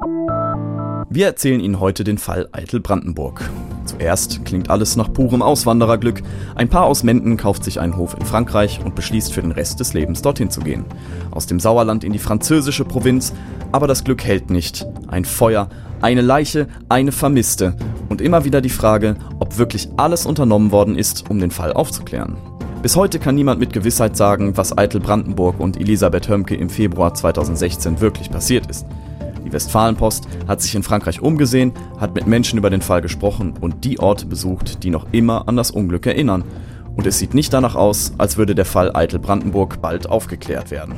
Wir erzählen Ihnen heute den Fall Eitel Brandenburg. Zuerst klingt alles nach purem Auswandererglück. Ein Paar aus Menden kauft sich einen Hof in Frankreich und beschließt für den Rest des Lebens dorthin zu gehen. Aus dem Sauerland in die französische Provinz, aber das Glück hält nicht. Ein Feuer, eine Leiche, eine Vermisste und immer wieder die Frage, ob wirklich alles unternommen worden ist, um den Fall aufzuklären. Bis heute kann niemand mit Gewissheit sagen, was Eitel Brandenburg und Elisabeth Hömke im Februar 2016 wirklich passiert ist. Die Westfalenpost hat sich in Frankreich umgesehen, hat mit Menschen über den Fall gesprochen und die Orte besucht, die noch immer an das Unglück erinnern. Und es sieht nicht danach aus, als würde der Fall Eitel Brandenburg bald aufgeklärt werden.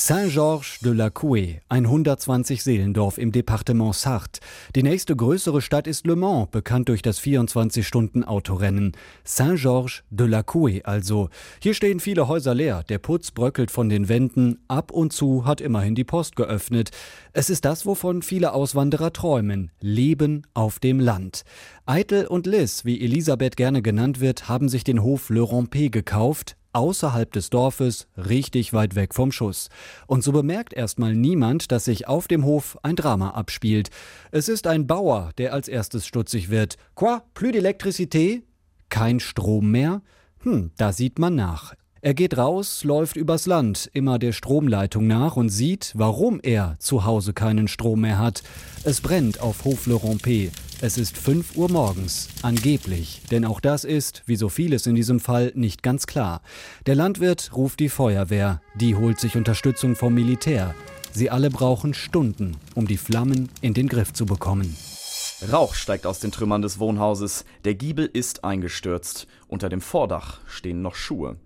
Saint-Georges de la Couée, ein 120-Seelendorf im Departement Sarthe. Die nächste größere Stadt ist Le Mans, bekannt durch das 24-Stunden-Autorennen. Saint-Georges de la Couée also. Hier stehen viele Häuser leer, der Putz bröckelt von den Wänden, ab und zu hat immerhin die Post geöffnet. Es ist das, wovon viele Auswanderer träumen. Leben auf dem Land. Eitel und Liz, wie Elisabeth gerne genannt wird, haben sich den Hof Le Rompé gekauft, außerhalb des Dorfes, richtig weit weg vom Schuss. Und so bemerkt erstmal niemand, dass sich auf dem Hof ein Drama abspielt. Es ist ein Bauer, der als erstes stutzig wird. Quoi? Plus d'électricité? Kein Strom mehr? Hm, da sieht man nach. Er geht raus, läuft übers Land, immer der Stromleitung nach und sieht, warum er zu Hause keinen Strom mehr hat. Es brennt auf Hof Le Rompé. Es ist 5 Uhr morgens, angeblich, denn auch das ist, wie so vieles in diesem Fall, nicht ganz klar. Der Landwirt ruft die Feuerwehr, die holt sich Unterstützung vom Militär. Sie alle brauchen Stunden, um die Flammen in den Griff zu bekommen. Rauch steigt aus den Trümmern des Wohnhauses, der Giebel ist eingestürzt, unter dem Vordach stehen noch Schuhe.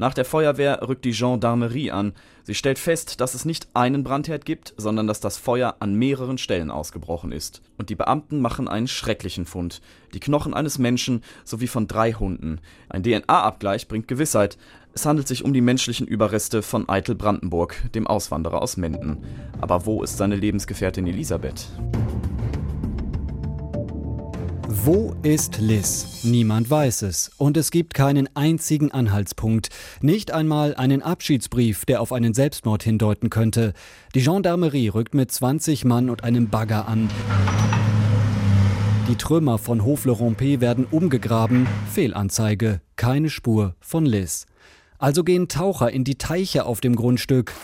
Nach der Feuerwehr rückt die Gendarmerie an. Sie stellt fest, dass es nicht einen Brandherd gibt, sondern dass das Feuer an mehreren Stellen ausgebrochen ist. Und die Beamten machen einen schrecklichen Fund. Die Knochen eines Menschen sowie von drei Hunden. Ein DNA-Abgleich bringt Gewissheit. Es handelt sich um die menschlichen Überreste von Eitel Brandenburg, dem Auswanderer aus Menden. Aber wo ist seine Lebensgefährtin Elisabeth? Wo ist Liz? Niemand weiß es. Und es gibt keinen einzigen Anhaltspunkt. Nicht einmal einen Abschiedsbrief, der auf einen Selbstmord hindeuten könnte. Die Gendarmerie rückt mit 20 Mann und einem Bagger an. Die Trümmer von Hof Le Rompé werden umgegraben. Fehlanzeige. Keine Spur von Liz. Also gehen Taucher in die Teiche auf dem Grundstück.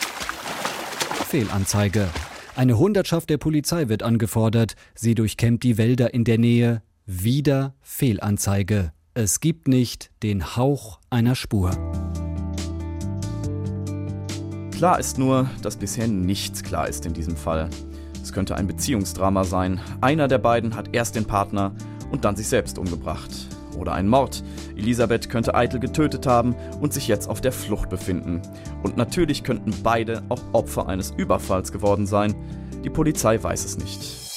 Fehlanzeige. Eine Hundertschaft der Polizei wird angefordert. Sie durchkämmt die Wälder in der Nähe. Wieder Fehlanzeige. Es gibt nicht den Hauch einer Spur. Klar ist nur, dass bisher nichts klar ist in diesem Fall. Es könnte ein Beziehungsdrama sein. Einer der beiden hat erst den Partner und dann sich selbst umgebracht. Oder ein Mord. Elisabeth könnte Eitel getötet haben und sich jetzt auf der Flucht befinden. Und natürlich könnten beide auch Opfer eines Überfalls geworden sein. Die Polizei weiß es nicht.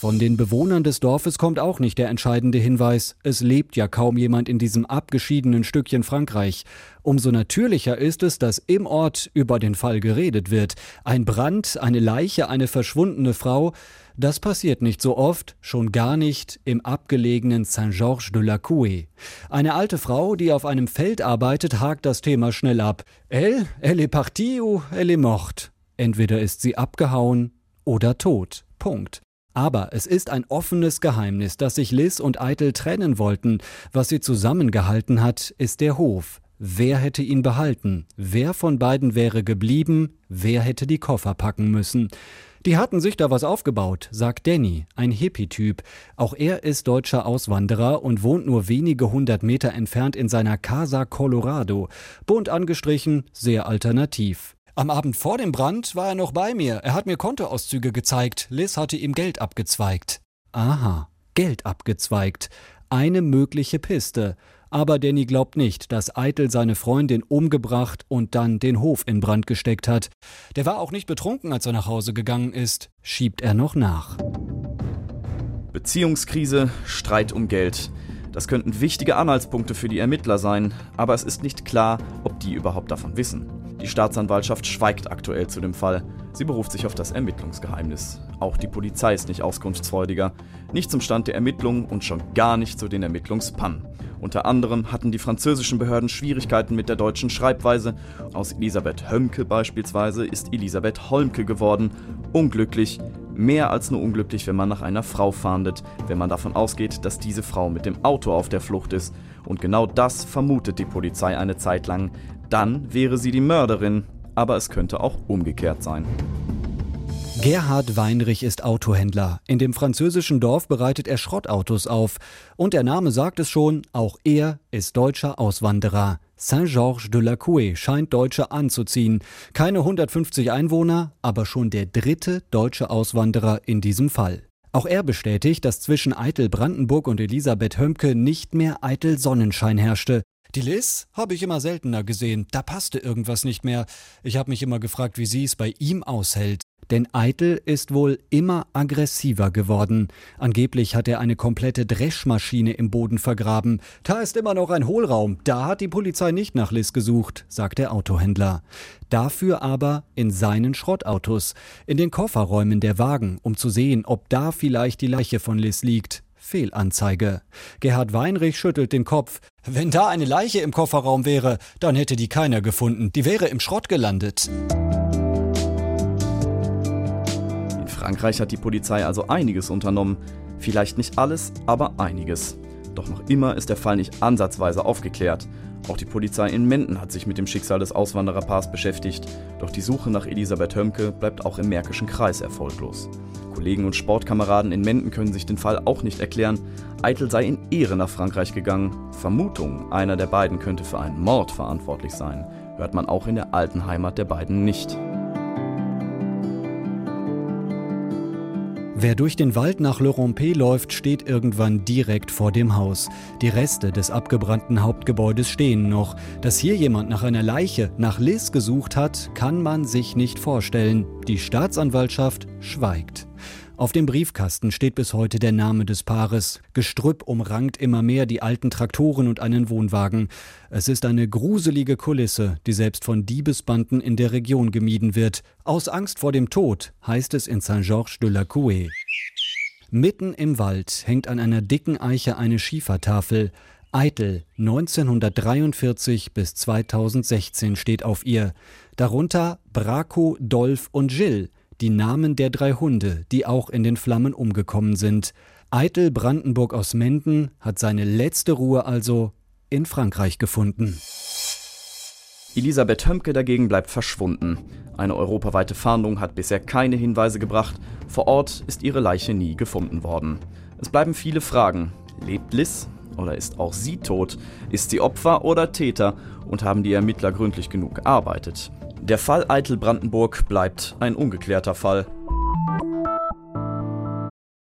Von den Bewohnern des Dorfes kommt auch nicht der entscheidende Hinweis, es lebt ja kaum jemand in diesem abgeschiedenen Stückchen Frankreich. Umso natürlicher ist es, dass im Ort über den Fall geredet wird. Ein Brand, eine Leiche, eine verschwundene Frau, das passiert nicht so oft, schon gar nicht im abgelegenen Saint-Georges de la Couée. Eine alte Frau, die auf einem Feld arbeitet, hakt das Thema schnell ab. Elle, elle est partie ou elle est morte. Entweder ist sie abgehauen oder tot. Punkt. Aber es ist ein offenes Geheimnis, dass sich Liz und Eitel trennen wollten. Was sie zusammengehalten hat, ist der Hof. Wer hätte ihn behalten? Wer von beiden wäre geblieben? Wer hätte die Koffer packen müssen? Die hatten sich da was aufgebaut, sagt Danny, ein Hippie-Typ. Auch er ist deutscher Auswanderer und wohnt nur wenige hundert Meter entfernt in seiner Casa Colorado. Bunt angestrichen, sehr alternativ. Am Abend vor dem Brand war er noch bei mir. Er hat mir Kontoauszüge gezeigt. Liz hatte ihm Geld abgezweigt. Aha, Geld abgezweigt. Eine mögliche Piste. Aber Danny glaubt nicht, dass Eitel seine Freundin umgebracht und dann den Hof in Brand gesteckt hat. Der war auch nicht betrunken, als er nach Hause gegangen ist, schiebt er noch nach. Beziehungskrise, Streit um Geld. Das könnten wichtige Anhaltspunkte für die Ermittler sein, aber es ist nicht klar, ob die überhaupt davon wissen. Die Staatsanwaltschaft schweigt aktuell zu dem Fall. Sie beruft sich auf das Ermittlungsgeheimnis. Auch die Polizei ist nicht auskunftsfreudiger. Nicht zum Stand der Ermittlungen und schon gar nicht zu den Ermittlungspannen. Unter anderem hatten die französischen Behörden Schwierigkeiten mit der deutschen Schreibweise. Aus Elisabeth Hömke beispielsweise ist Elisabeth Holmke geworden. Unglücklich, mehr als nur unglücklich, wenn man nach einer Frau fahndet, wenn man davon ausgeht, dass diese Frau mit dem Auto auf der Flucht ist. Und genau das vermutet die Polizei eine Zeit lang. Dann wäre sie die Mörderin, aber es könnte auch umgekehrt sein. Gerhard Weinrich ist Autohändler. In dem französischen Dorf bereitet er Schrottautos auf. Und der Name sagt es schon, auch er ist deutscher Auswanderer. Saint-Georges de la Coué scheint Deutsche anzuziehen. Keine 150 Einwohner, aber schon der dritte deutsche Auswanderer in diesem Fall. Auch er bestätigt, dass zwischen Eitel Brandenburg und Elisabeth Hömke nicht mehr Eitel Sonnenschein herrschte. Die Liz habe ich immer seltener gesehen. Da passte irgendwas nicht mehr. Ich habe mich immer gefragt, wie sie es bei ihm aushält. Denn Eitel ist wohl immer aggressiver geworden. Angeblich hat er eine komplette Dreschmaschine im Boden vergraben. Da ist immer noch ein Hohlraum. Da hat die Polizei nicht nach Liz gesucht, sagt der Autohändler. Dafür aber in seinen Schrottautos, in den Kofferräumen der Wagen, um zu sehen, ob da vielleicht die Leiche von Liz liegt. Fehlanzeige. Gerhard Weinrich schüttelt den Kopf. Wenn da eine Leiche im Kofferraum wäre, dann hätte die keiner gefunden. Die wäre im Schrott gelandet. Frankreich hat die Polizei also einiges unternommen. Vielleicht nicht alles, aber einiges. Doch noch immer ist der Fall nicht ansatzweise aufgeklärt. Auch die Polizei in Menden hat sich mit dem Schicksal des Auswandererpaars beschäftigt, doch die Suche nach Elisabeth Hömke bleibt auch im Märkischen Kreis erfolglos. Kollegen und Sportkameraden in Menden können sich den Fall auch nicht erklären. Eitel sei in Ehre nach Frankreich gegangen. Vermutung, einer der beiden könnte für einen Mord verantwortlich sein, hört man auch in der alten Heimat der beiden nicht. Wer durch den Wald nach Le Rompé läuft, steht irgendwann direkt vor dem Haus. Die Reste des abgebrannten Hauptgebäudes stehen noch. Dass hier jemand nach einer Leiche, nach Liz gesucht hat, kann man sich nicht vorstellen. Die Staatsanwaltschaft schweigt. Auf dem Briefkasten steht bis heute der Name des Paares. Gestrüpp umrankt immer mehr die alten Traktoren und einen Wohnwagen. Es ist eine gruselige Kulisse, die selbst von Diebesbanden in der Region gemieden wird. Aus Angst vor dem Tod, heißt es in Saint-Georges de la Coué. Mitten im Wald hängt an einer dicken Eiche eine Schiefertafel. Eitel 1943 bis 2016 steht auf ihr. Darunter Braco, Dolf und Jill die Namen der drei Hunde, die auch in den Flammen umgekommen sind. Eitel Brandenburg aus Menden hat seine letzte Ruhe also in Frankreich gefunden. Elisabeth Hömke dagegen bleibt verschwunden. Eine europaweite Fahndung hat bisher keine Hinweise gebracht. Vor Ort ist ihre Leiche nie gefunden worden. Es bleiben viele Fragen. Lebt Liz? Oder ist auch sie tot? Ist sie Opfer oder Täter? Und haben die Ermittler gründlich genug gearbeitet? Der Fall Eitel Brandenburg bleibt ein ungeklärter Fall.